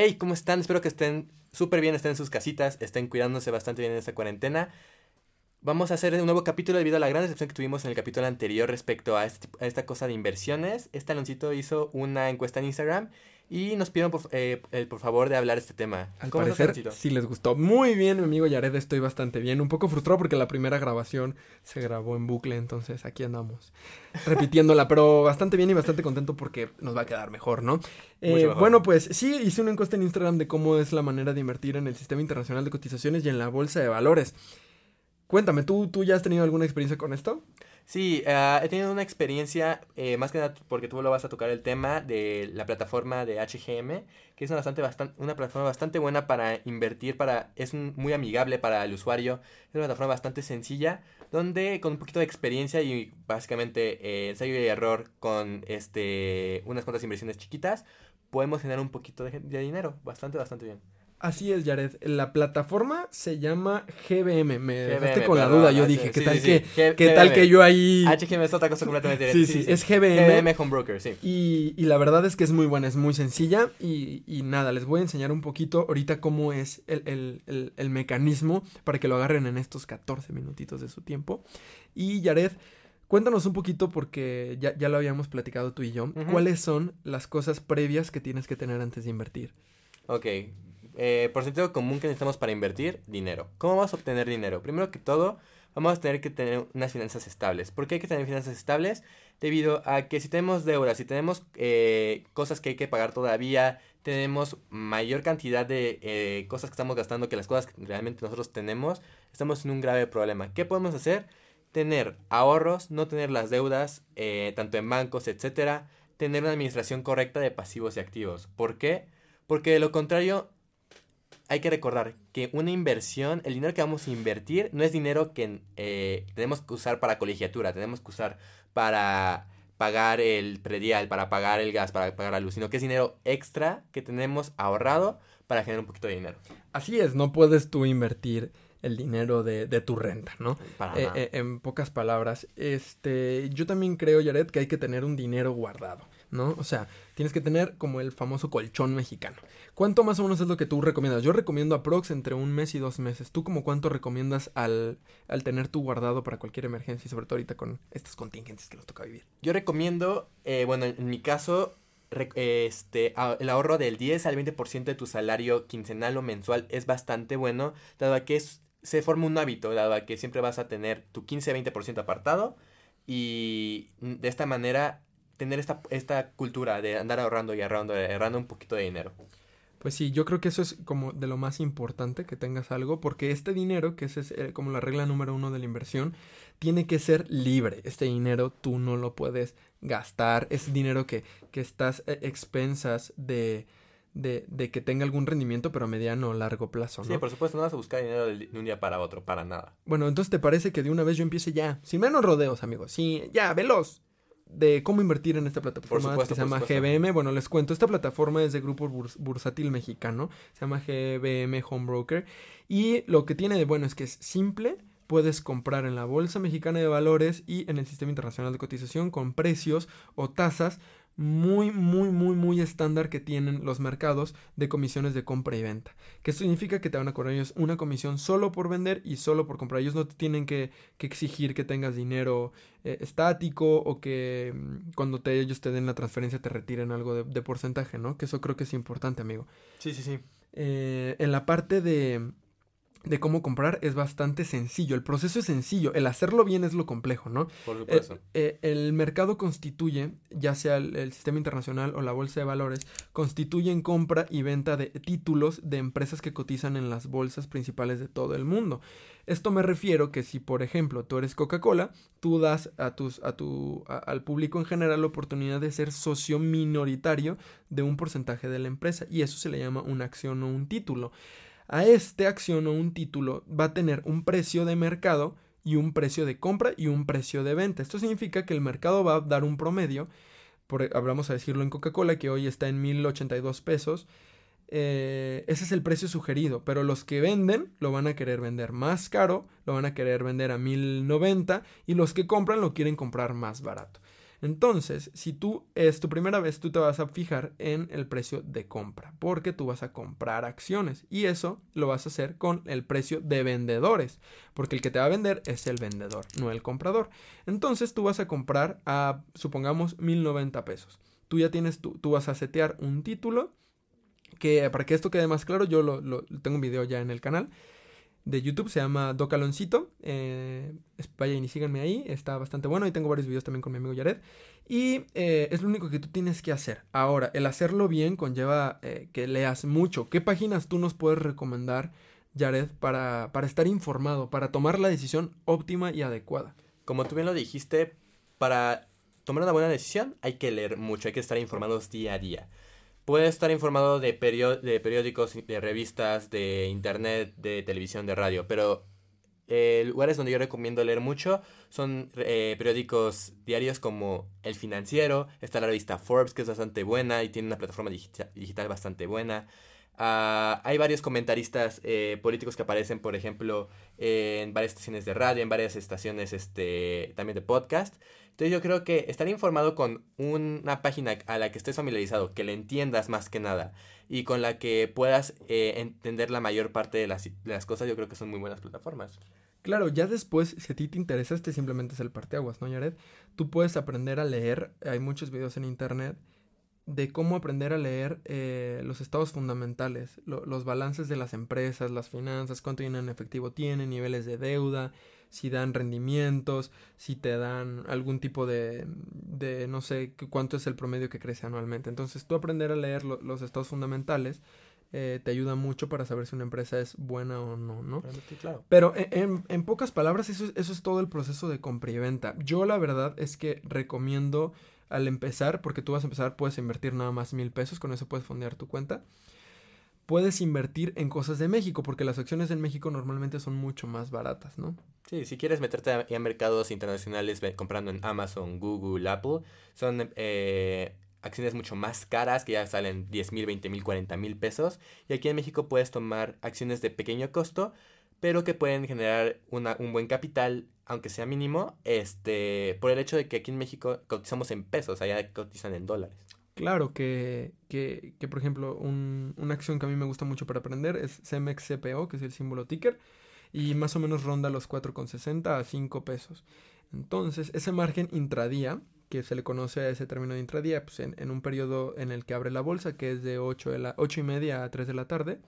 Hey, ¿cómo están? Espero que estén súper bien, estén en sus casitas, estén cuidándose bastante bien en esta cuarentena. Vamos a hacer un nuevo capítulo debido a la gran decepción que tuvimos en el capítulo anterior respecto a, este, a esta cosa de inversiones. Este Aloncito hizo una encuesta en Instagram y nos pidieron por, eh, el por favor de hablar este tema. Al ¿Cómo estás, parecer, Aloncito? sí les gustó. Muy bien, mi amigo Yared, estoy bastante bien. Un poco frustrado porque la primera grabación se grabó en bucle, entonces aquí andamos repitiéndola, pero bastante bien y bastante contento porque nos va a quedar mejor, ¿no? Eh, mejor. bueno, pues sí, hice una encuesta en Instagram de cómo es la manera de invertir en el sistema internacional de cotizaciones y en la bolsa de valores. Cuéntame, ¿tú, tú ya has tenido alguna experiencia con esto? Sí, ah, he tenido una experiencia, eh, más que nada porque tú lo vas a tocar el tema de la plataforma de HGM, que es una, bastante, bastan- una plataforma bastante buena para invertir, para, es un- muy amigable para el usuario, es una plataforma bastante sencilla, donde con un poquito de experiencia y básicamente eh, ensayo y error con este, unas cuantas inversiones chiquitas, podemos generar un poquito de, de dinero, bastante, bastante bien. Así es, Jared. La plataforma se llama GBM. Me dejaste GBM, con la duda. Yo dije, sí, ¿qué sí, tal sí, que, sí. Qué tal que yo ahí... HGM es otra cosa completamente Sí, diferente. sí, es GBM. GBM Home Broker, sí. Y, y la verdad es que es muy buena, es muy sencilla y, y nada, les voy a enseñar un poquito ahorita cómo es el, el- el- el mecanismo para que lo agarren en estos 14 minutitos de su tiempo. Y Yared, cuéntanos un poquito porque ya, ya lo habíamos platicado tú y yo. ¿cuáles son las cosas previas que tienes que tener antes de invertir? Ok. Eh, por sentido común que necesitamos para invertir, dinero. ¿Cómo vamos a obtener dinero? Primero que todo, vamos a tener que tener unas finanzas estables. ¿Por qué hay que tener finanzas estables? Debido a que si tenemos deudas, si tenemos eh, cosas que hay que pagar todavía, tenemos mayor cantidad de eh, cosas que estamos gastando que las cosas que realmente nosotros tenemos, estamos en un grave problema. ¿Qué podemos hacer? Tener ahorros, no tener las deudas, eh, tanto en bancos, etcétera. Tener una administración correcta de pasivos y activos. ¿Por qué? Porque de lo contrario, hay que recordar que una inversión, el dinero que vamos a invertir, no es dinero que eh, tenemos que usar para colegiatura, tenemos que usar para pagar el predial, para pagar el gas, para pagar la luz, sino que es dinero extra que tenemos ahorrado para generar un poquito de dinero. Así es, no puedes tú invertir el dinero de, de tu renta, ¿no? Para Eh, nada. eh, en pocas palabras, este, yo también creo, Jared, que hay que tener un dinero guardado, ¿no? O sea, tienes que tener como el famoso colchón mexicano. ¿Cuánto más o menos es lo que tú recomiendas? Yo recomiendo aprox entre un mes y dos meses. ¿Tú como cuánto recomiendas al, al tener tu guardado para cualquier emergencia y sobre todo ahorita con estas contingencias que nos toca vivir? Yo recomiendo, eh, bueno, en mi caso, eh, este, el ahorro del 10 al 20% de tu salario quincenal o mensual es bastante bueno, dado a que se forma un hábito, dado a que siempre vas a tener tu 15-20% apartado y de esta manera tener esta, esta cultura de andar ahorrando y ahorrando, y ahorrando un poquito de dinero. Pues sí, yo creo que eso es como de lo más importante que tengas algo, porque este dinero, que esa es eh, como la regla número uno de la inversión, tiene que ser libre. Este dinero tú no lo puedes gastar, es dinero que, que estás a expensas de, de, de que tenga algún rendimiento, pero a mediano o largo plazo, ¿no? Sí, por supuesto, no vas a buscar dinero de un día para otro, para nada. Bueno, entonces te parece que de una vez yo empiece ya, sin menos rodeos, amigos, sí, ya, veloz, de cómo invertir en esta plataforma supuesto, que se llama supuesto. GBM. Bueno, les cuento, esta plataforma es de grupo Burs- bursátil mexicano, se llama GBM Home Broker y lo que tiene de bueno es que es simple, puedes comprar en la Bolsa Mexicana de Valores y en el Sistema Internacional de Cotización con precios o tasas muy, muy, muy, muy estándar que tienen los mercados de comisiones de compra y venta. Que esto significa que te van a cobrar ellos una comisión solo por vender y solo por comprar. Ellos no te tienen que, que exigir que tengas dinero eh, estático o que mm, cuando te, ellos te den la transferencia te retiren algo de, de porcentaje, ¿no? Que eso creo que es importante, amigo. Sí, sí, sí. Eh, en la parte de, de cómo comprar es bastante sencillo. El proceso es sencillo. El hacerlo bien es lo complejo, ¿no? Por Eh, supuesto. eh, el mercado constituye, ya sea el, el sistema internacional o la bolsa de valores, constituyen compra y venta de títulos de empresas que cotizan en las bolsas principales de todo el mundo. Esto me refiero que si, por ejemplo, tú eres Coca-Cola, tú das a tus, a tu, a- al público en general la oportunidad de ser socio minoritario de un porcentaje de la empresa y eso se le llama una acción o un título. A este acción o un título va a tener un precio de mercado y un precio de compra y un precio de venta. Esto significa que el mercado va a dar un promedio, por, a decirlo en Coca-Cola, que hoy está en 1082 pesos. eh, ese es el precio sugerido, pero los que venden lo van a querer vender más caro, lo van a querer vender a 1090 y los que compran lo quieren comprar más barato. Entonces, si tú es tu primera vez, tú te vas a fijar en el precio de compra, porque tú vas a comprar acciones y eso lo vas a hacer con el precio de vendedores, porque el que te va a vender es el vendedor, no el comprador. Entonces, tú vas a comprar a, supongamos, 1090 pesos. Tú ya tienes, tú, tú vas a setear un título que para que esto quede más claro, yo lo, lo tengo un video ya en el canal de YouTube, se llama Docaloncito. Eh, vayan y síganme ahí, está bastante bueno. Y tengo varios videos también con mi amigo Jared. Y eh, es lo único que tú tienes que hacer. Ahora, el hacerlo bien conlleva eh, que leas mucho. ¿Qué páginas tú nos puedes recomendar, Jared, para, para estar informado, para tomar la decisión óptima y adecuada? Como tú bien lo dijiste, para tomar una buena decisión hay que leer mucho, hay que estar informados día a día. Puedes estar informado de, de periódicos, de revistas, de internet, de televisión, de radio, pero eh, lugares donde yo recomiendo leer mucho son eh, periódicos diarios como El Financiero, está la revista Forbes que es bastante buena y tiene una plataforma digital bastante buena. Ah, hay varios comentaristas eh, políticos que aparecen, por ejemplo, en varias estaciones de radio, en varias estaciones este, también de podcast. Entonces yo creo que estar informado con una página a la que estés familiarizado, que le entiendas más que nada y con la que puedas eh, entender la mayor parte de las, cosas, yo creo que son muy buenas plataformas. Claro, ya después, si a ti te interesa, este simplemente es el parteaguas, ¿no, Yared? Tú puedes aprender a leer, hay muchos videos en internet de cómo aprender a leer eh, los estados fundamentales, los balances de las empresas, las finanzas, cuánto dinero en efectivo tienen, niveles de deuda, si dan rendimientos, si te dan algún tipo de, de no sé cuánto es el promedio que crece anualmente. Entonces tú aprender a leer los estados fundamentales eh, te ayuda mucho para saber si una empresa es buena o no, ¿no? Claro. Pero en, en, pocas palabras, eso, eso es todo el proceso de compra y venta. Yo la verdad es que recomiendo al empezar, porque tú vas a empezar, puedes invertir nada más mil pesos, con eso puedes fondear tu cuenta puedes invertir en cosas de México, porque las acciones en México normalmente son mucho más baratas, ¿no? Sí, si quieres meterte a, mercados internacionales comprando en Amazon, Google, Apple, son eh, acciones mucho más caras que ya salen 10 mil, 20 mil, 40 mil pesos. Y aquí en México puedes tomar acciones de pequeño costo, pero que pueden generar un buen capital, aunque sea mínimo, este, por el hecho de que aquí en México cotizamos en pesos, allá cotizan en dólares. Claro que, que, que por ejemplo, un, una acción que a mí me gusta mucho para aprender es CEMEX CPO, que es el símbolo ticker, y más o menos ronda los 4,60 a 5 pesos. Entonces, ese margen intradía, que se le conoce a ese término de intradía, pues en, en un periodo en el que abre la bolsa, que es de 8, de la, 8 y media a 3 de la tarde,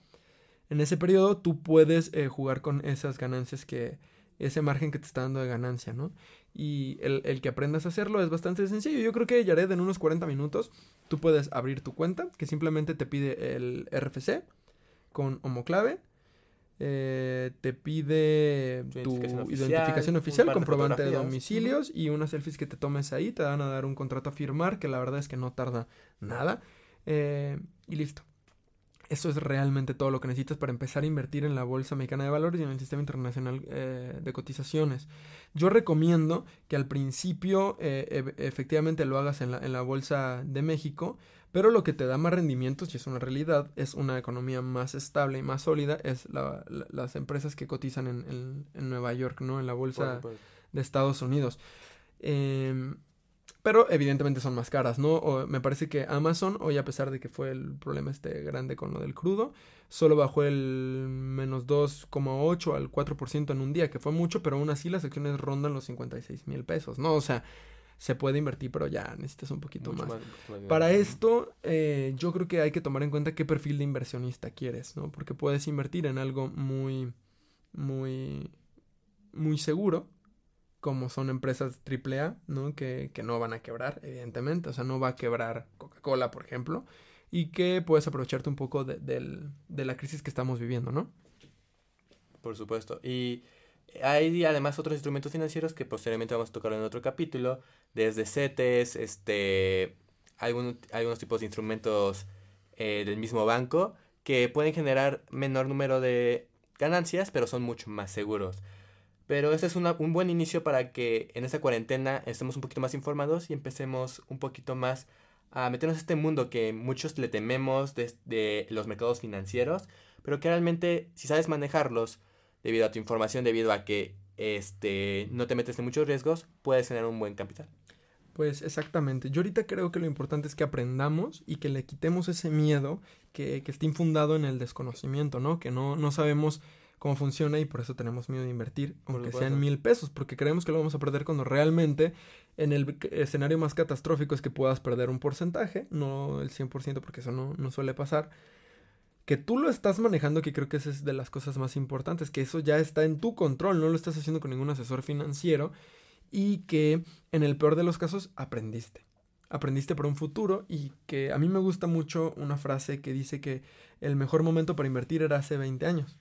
en ese periodo tú puedes eh, jugar con esas ganancias que, ese margen que te está dando de ganancia, ¿no? Y el, el, que aprendas a hacerlo es bastante sencillo. Yo creo que Jared en unos 40 minutos tú puedes abrir tu cuenta, que simplemente te pide el RFC con homoclave. Eh, te pide tu identificación oficial, comprobante de domicilios y unas selfies que te tomes ahí. Te van a dar un contrato a firmar, que la verdad es que no tarda nada. Eh, y listo. Eso es realmente todo lo que necesitas para empezar a invertir en la Bolsa Mexicana de Valores y en el Sistema Internacional eh, de Cotizaciones. Yo recomiendo que al principio eh, efectivamente lo hagas en la, en la, Bolsa de México, pero lo que te da más rendimientos, y es una realidad, es una economía más estable y más sólida, es la, las empresas que cotizan en, en, Nueva York, ¿no? En la Bolsa de Estados Unidos. Eh, pero evidentemente son más caras, ¿no? me parece que Amazon, hoy a pesar de que fue el problema este grande con lo del crudo, solo bajó el menos 2,8 al 4% en un día, que fue mucho, pero aún así las acciones rondan los 56 mil pesos, ¿no? O sea, se puede invertir, pero ya necesitas un poquito más. Para esto, eh, yo creo que hay que tomar en cuenta qué perfil de inversionista quieres, ¿no? Porque puedes invertir en algo muy, muy, muy seguro, como son empresas AAA, ¿no? Que, que no van a quebrar, evidentemente. O sea, no va a quebrar Coca-Cola, por ejemplo. Y que puedes aprovecharte un poco de, de, la crisis que estamos viviendo, ¿no? Por supuesto. Y hay además otros instrumentos financieros que posteriormente vamos a tocar en otro capítulo. Desde CETES, este, algunos, algunos tipos de instrumentos eh, del mismo banco que pueden generar menor número de ganancias, pero son mucho más seguros. Pero ese es un buen inicio para que en esta cuarentena estemos un poquito más informados y empecemos un poquito más a meternos en este mundo que muchos le tememos de, los mercados financieros, pero que realmente si sabes manejarlos debido a tu información, debido a que este, no te metes en muchos riesgos, puedes tener un buen capital. Pues exactamente. Yo ahorita creo que lo importante es que aprendamos y que le quitemos ese miedo que, que está infundado en el desconocimiento, ¿no? Que no, no sabemos cómo funciona y por eso tenemos miedo de invertir, aunque sean mil pesos, porque creemos que lo vamos a perder cuando realmente en el escenario más catastrófico es que puedas perder un porcentaje, no el 100%, porque eso no, no suele pasar. Que tú lo estás manejando, que creo que esa es de las cosas más importantes, que eso ya está en tu control, no lo estás haciendo con ningún asesor financiero y que en el peor de los casos aprendiste. Aprendiste para un futuro y que a mí me gusta mucho una frase que dice que el mejor momento para invertir era hace 20 años,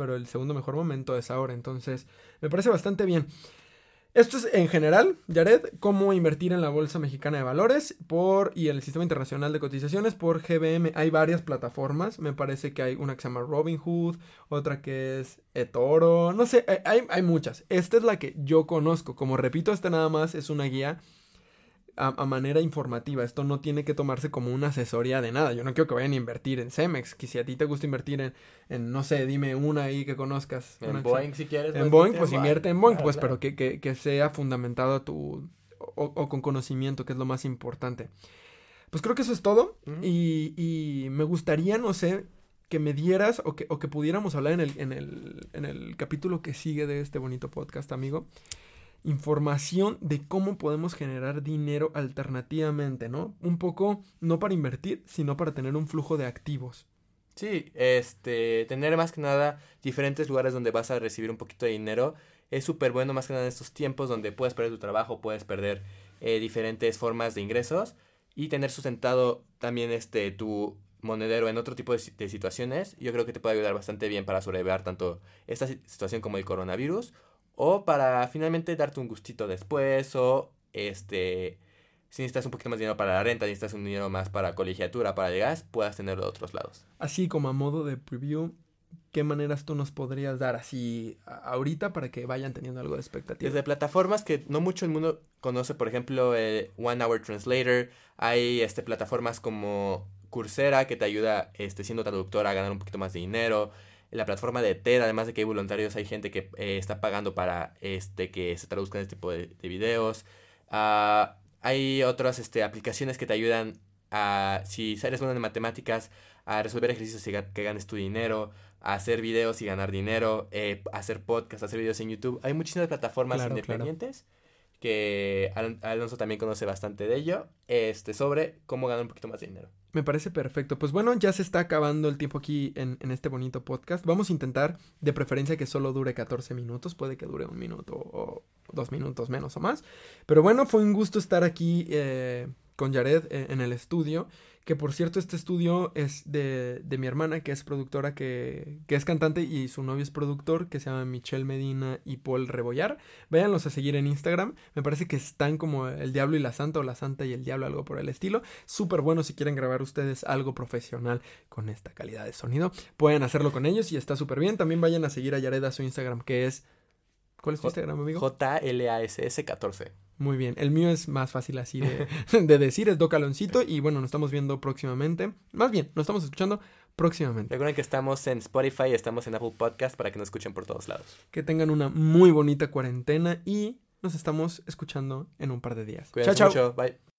pero el segundo mejor momento es ahora. Entonces, me parece bastante bien. Esto es en general, Jared, cómo invertir en la Bolsa Mexicana de Valores por y el Sistema Internacional de Cotizaciones por GBM. Hay varias plataformas, me parece que hay una que se llama Robinhood, otra que es eToro, no sé, hay, hay muchas. Esta es la que yo conozco, como repito, esta nada más es una guía a, manera informativa. Esto no tiene que tomarse como una asesoría de nada. Yo no quiero que vayan a invertir en Cemex. Que si a ti te gusta invertir en, en no sé, dime una ahí que conozcas. En Boeing, si quieres. En Boeing, pues invierte en Boeing, pues, pero que, que, que, sea fundamentado a tu. O, con conocimiento, que es lo más importante. Pues creo que eso es todo. y, y me gustaría, no sé, que me dieras o que, o que pudiéramos hablar en el, en, el, en el capítulo que sigue de este bonito podcast, amigo información de cómo podemos generar dinero alternativamente, ¿no? Un poco no para invertir, sino para tener un flujo de activos. Sí, este, tener más que nada diferentes lugares donde vas a recibir un poquito de dinero es súper bueno más que nada en estos tiempos donde puedes perder tu trabajo, puedes perder eh, diferentes formas de ingresos y tener sustentado también este tu monedero en otro tipo de, de, situaciones, yo creo que te puede ayudar bastante bien para sobrevivir tanto esta situación como el coronavirus o para finalmente darte un gustito después. O este. Si necesitas un poquito más de dinero para la renta, necesitas un dinero más para colegiatura, para llegar, puedas tenerlo de otros lados. Así como a modo de preview, ¿qué maneras tú nos podrías dar así ahorita para que vayan teniendo algo de expectativa? Desde plataformas que no mucho el mundo conoce, por ejemplo, el One Hour Translator, hay este, plataformas como Coursera que te ayuda este, siendo traductor a ganar un poquito más de dinero la plataforma de TED, además de que hay voluntarios, hay gente que eh, está pagando para este que se traduzcan este tipo de, videos. Ah, hay otras este, aplicaciones que te ayudan a, si eres bueno en matemáticas, a resolver ejercicios y que ganes tu dinero, a hacer videos y ganar dinero, eh, hacer podcasts, hacer videos en YouTube. Hay muchísimas plataformas independientes que Alonso también conoce bastante de ello, este, sobre cómo ganar un poquito más de dinero. Me parece perfecto. Pues bueno, ya se está acabando el tiempo aquí en, en, este bonito podcast. Vamos a intentar, de preferencia, que solo dure 14 minutos. Puede que dure un minuto o dos minutos menos o más. Pero bueno, fue un gusto estar aquí eh, con Jared eh, en el estudio. Que por cierto, este estudio es de, de mi hermana, que es productora, que, que, es cantante y su novio es productor, que se llama Michelle Medina y Paul Rebollar. Váyanlos a seguir en Instagram. Me parece que están como El Diablo y la Santa o La Santa y el Diablo, algo por el estilo. Súper bueno si quieren grabar ustedes algo profesional con esta calidad de sonido. Pueden hacerlo con ellos y está súper bien. También vayan a seguir a Yared a su Instagram, que es... ¿Cuál es tu Instagram, amigo? JLASS14. Muy bien, el mío es más fácil así de, de, decir, es Docaloncito y bueno, nos estamos viendo próximamente. Más bien, nos estamos escuchando próximamente. Recuerden que estamos en Spotify y estamos en Apple Podcast para que nos escuchen por todos lados. Que tengan una muy bonita cuarentena y nos estamos escuchando en un par de días. Cuídense chao, chao. Bye.